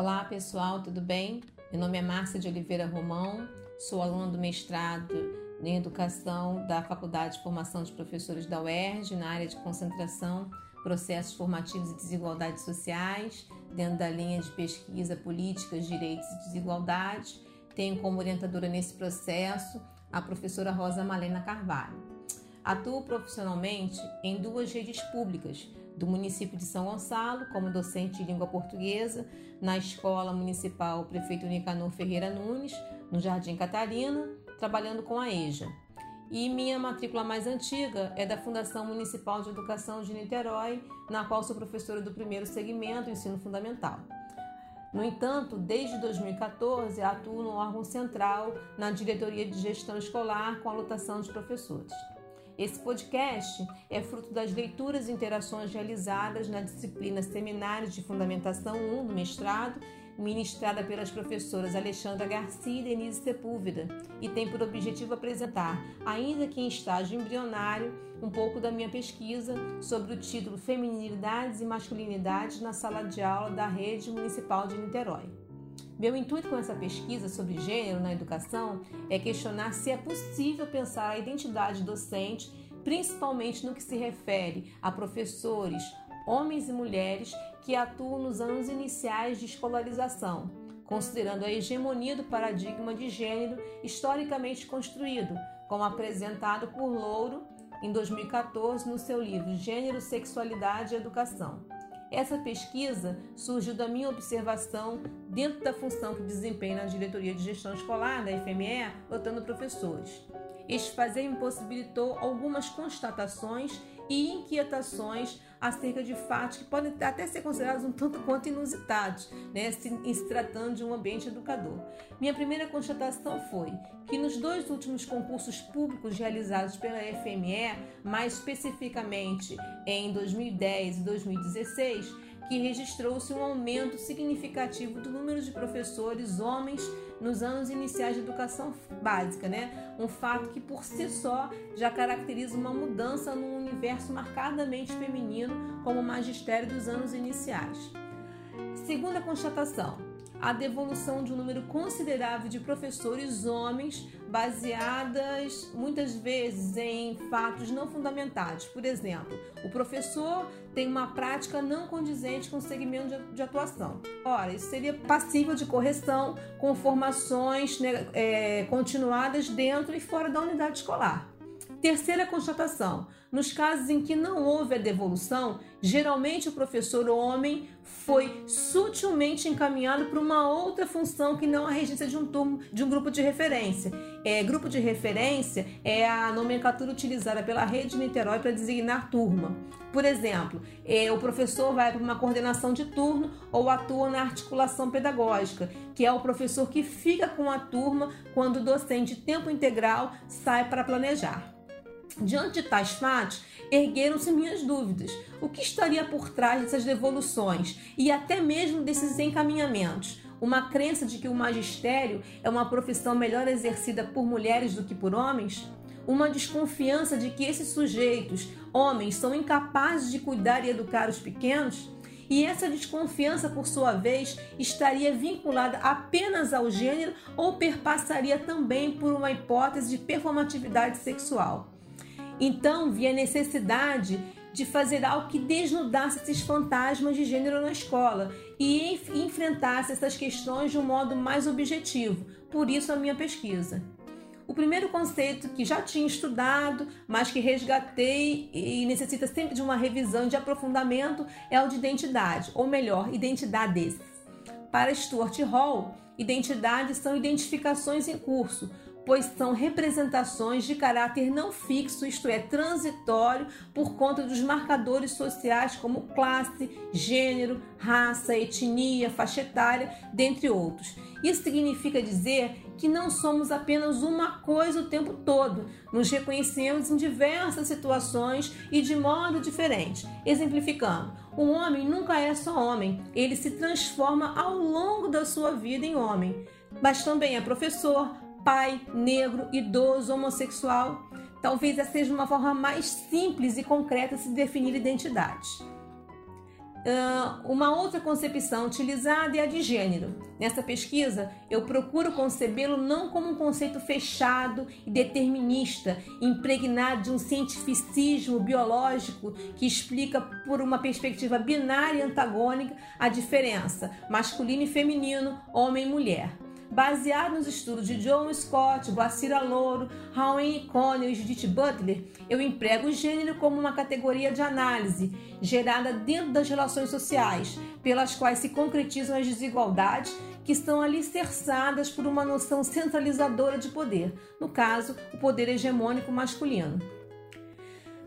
Olá pessoal, tudo bem? Meu nome é Márcia de Oliveira Romão, sou aluna do mestrado em Educação da Faculdade de Formação de Professores da UERJ, na área de concentração, processos formativos e desigualdades sociais, dentro da linha de pesquisa Políticas, Direitos e Desigualdades. Tenho como orientadora nesse processo a professora Rosa Malena Carvalho. Atuo profissionalmente em duas redes públicas do município de São Gonçalo, como docente de língua portuguesa, na Escola Municipal Prefeito Nicanor Ferreira Nunes, no Jardim Catarina, trabalhando com a EJA. E minha matrícula mais antiga é da Fundação Municipal de Educação de Niterói, na qual sou professora do primeiro segmento, ensino fundamental. No entanto, desde 2014 atuo no órgão central na diretoria de gestão escolar com a lotação de professores. Esse podcast é fruto das leituras e interações realizadas na disciplina Seminários de Fundamentação 1 do mestrado, ministrada pelas professoras Alexandra Garcia e Denise Sepúlveda, e tem por objetivo apresentar, ainda que em estágio embrionário, um pouco da minha pesquisa sobre o título Feminilidades e Masculinidades na Sala de Aula da Rede Municipal de Niterói. Meu intuito com essa pesquisa sobre gênero na educação é questionar se é possível pensar a identidade docente, principalmente no que se refere a professores, homens e mulheres que atuam nos anos iniciais de escolarização, considerando a hegemonia do paradigma de gênero historicamente construído, como apresentado por Louro em 2014 no seu livro Gênero, Sexualidade e Educação. Essa pesquisa surgiu da minha observação dentro da função que desempenho na diretoria de gestão escolar da FME, lotando professores. Este fazer me possibilitou algumas constatações e inquietações acerca de fatos que podem até ser considerados um tanto quanto inusitados, né, se, em se tratando de um ambiente educador. Minha primeira constatação foi que nos dois últimos concursos públicos realizados pela FME, mais especificamente em 2010 e 2016, que registrou-se um aumento significativo do número de professores homens nos anos iniciais de educação básica, né? Um fato que por si só já caracteriza uma mudança num universo marcadamente feminino como o magistério dos anos iniciais. Segunda constatação: a devolução de um número considerável de professores homens, baseadas muitas vezes em fatos não fundamentados. Por exemplo, o professor tem uma prática não condizente com o segmento de atuação. Ora, isso seria passível de correção com formações né, é, continuadas dentro e fora da unidade escolar. Terceira constatação: nos casos em que não houve a devolução, geralmente o professor homem foi sutilmente encaminhado para uma outra função que não a regência de um turno, de um grupo de referência. É, grupo de referência é a nomenclatura utilizada pela rede de Niterói para designar turma. Por exemplo, é, o professor vai para uma coordenação de turno ou atua na articulação pedagógica, que é o professor que fica com a turma quando o docente tempo integral sai para planejar. Diante de tais fatos, ergueram-se minhas dúvidas. O que estaria por trás dessas devoluções e até mesmo desses encaminhamentos? Uma crença de que o magistério é uma profissão melhor exercida por mulheres do que por homens? Uma desconfiança de que esses sujeitos, homens, são incapazes de cuidar e educar os pequenos? E essa desconfiança, por sua vez, estaria vinculada apenas ao gênero ou perpassaria também por uma hipótese de performatividade sexual? Então vi a necessidade de fazer algo que desnudasse esses fantasmas de gênero na escola e enfrentasse essas questões de um modo mais objetivo. Por isso a minha pesquisa. O primeiro conceito que já tinha estudado, mas que resgatei e necessita sempre de uma revisão de aprofundamento é o de identidade, ou melhor, identidades. Para Stuart Hall, identidades são identificações em curso, pois são representações de caráter não fixo, isto é, transitório, por conta dos marcadores sociais como classe, gênero, raça, etnia, faixa etária, dentre outros. Isso significa dizer que não somos apenas uma coisa o tempo todo, nos reconhecemos em diversas situações e de modo diferente. Exemplificando, um homem nunca é só homem, ele se transforma ao longo da sua vida em homem. Mas também é professor, pai, negro, idoso, homossexual. Talvez essa seja uma forma mais simples e concreta de se definir identidade. uma outra concepção utilizada é a de gênero. Nessa pesquisa, eu procuro concebê-lo não como um conceito fechado e determinista, impregnado de um cientificismo biológico que explica por uma perspectiva binária e antagônica a diferença masculino e feminino, homem e mulher. Baseado nos estudos de John Scott, Guacira Louro, Rawen Conner e Judith Butler, eu emprego o gênero como uma categoria de análise gerada dentro das relações sociais, pelas quais se concretizam as desigualdades que estão alicerçadas por uma noção centralizadora de poder, no caso, o poder hegemônico masculino.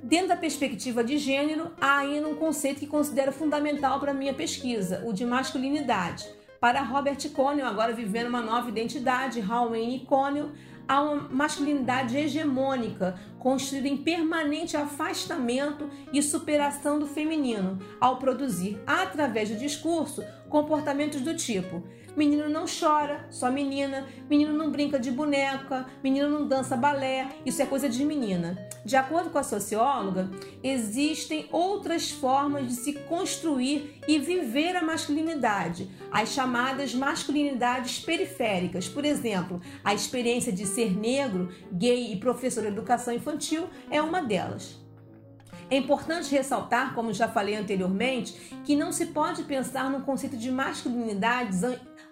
Dentro da perspectiva de gênero, há ainda um conceito que considero fundamental para minha pesquisa, o de masculinidade para Robert Connell, agora vivendo uma nova identidade, Howard Connell, há uma masculinidade hegemônica, construída em permanente afastamento e superação do feminino, ao produzir, através do discurso, comportamentos do tipo: menino não chora, só menina, menino não brinca de boneca, menino não dança balé, isso é coisa de menina. De acordo com a socióloga, existem outras formas de se construir e viver a masculinidade, as chamadas masculinidades periféricas. Por exemplo, a experiência de ser negro, gay e professor de educação infantil é uma delas. É importante ressaltar, como já falei anteriormente, que não se pode pensar no conceito de masculinidades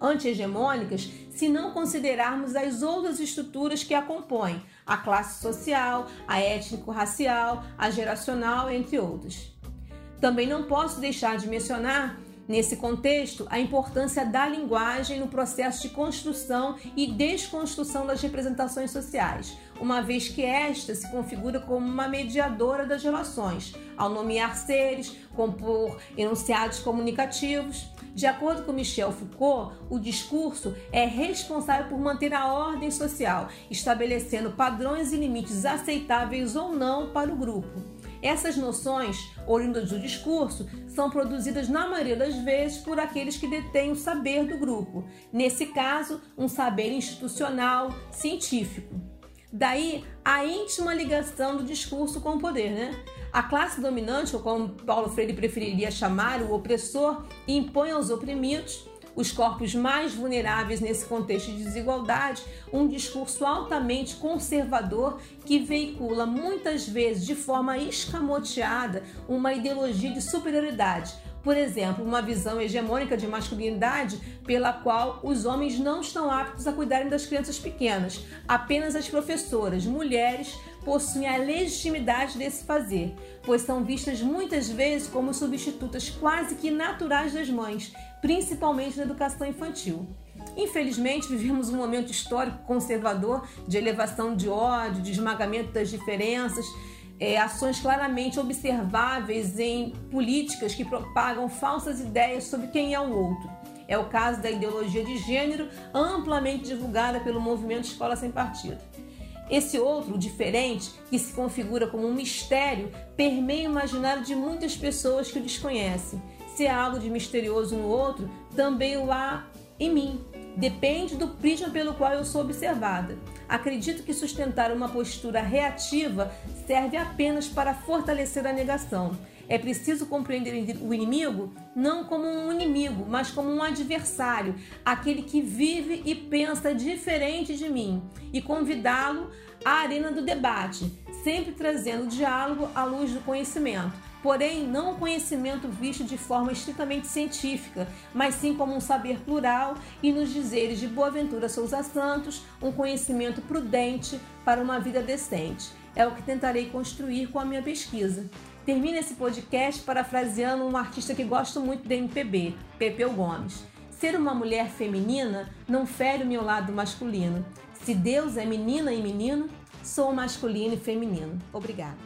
anti-hegemônicas se não considerarmos as outras estruturas que a compõem, a classe social, a étnico-racial, a geracional, entre outras. Também não posso deixar de mencionar Nesse contexto, a importância da linguagem no processo de construção e desconstrução das representações sociais, uma vez que esta se configura como uma mediadora das relações, ao nomear seres, compor enunciados comunicativos. De acordo com Michel Foucault, o discurso é responsável por manter a ordem social, estabelecendo padrões e limites aceitáveis ou não para o grupo. Essas noções, oriundas do discurso, são produzidas na maioria das vezes por aqueles que detêm o saber do grupo, nesse caso, um saber institucional, científico. Daí a íntima ligação do discurso com o poder, né? A classe dominante, ou como Paulo Freire preferiria chamar, o opressor, impõe aos oprimidos os corpos mais vulneráveis nesse contexto de desigualdade, um discurso altamente conservador que veicula muitas vezes de forma escamoteada uma ideologia de superioridade. Por exemplo, uma visão hegemônica de masculinidade pela qual os homens não estão aptos a cuidarem das crianças pequenas. Apenas as professoras, mulheres, possuem a legitimidade desse fazer, pois são vistas muitas vezes como substitutas quase que naturais das mães, principalmente na educação infantil. Infelizmente, vivemos um momento histórico conservador de elevação de ódio, de esmagamento das diferenças, é, ações claramente observáveis em políticas que propagam falsas ideias sobre quem é o outro. É o caso da ideologia de gênero, amplamente divulgada pelo movimento Escola Sem Partido. Esse outro, diferente, que se configura como um mistério, permeia o imaginário de muitas pessoas que o desconhecem. Se há algo de misterioso no outro, também o há em mim. Depende do prisma pelo qual eu sou observada. Acredito que sustentar uma postura reativa serve apenas para fortalecer a negação. É preciso compreender o inimigo não como um inimigo, mas como um adversário, aquele que vive e pensa diferente de mim, e convidá-lo à arena do debate, sempre trazendo diálogo à luz do conhecimento. Porém, não o conhecimento visto de forma estritamente científica, mas sim como um saber plural e nos dizeres de Boaventura Souza Santos, um conhecimento prudente para uma vida decente. É o que tentarei construir com a minha pesquisa. Termino esse podcast parafraseando um artista que gosto muito da MPB, Pepeu Gomes. Ser uma mulher feminina não fere o meu lado masculino. Se Deus é menina e menino, sou masculino e feminino. Obrigada.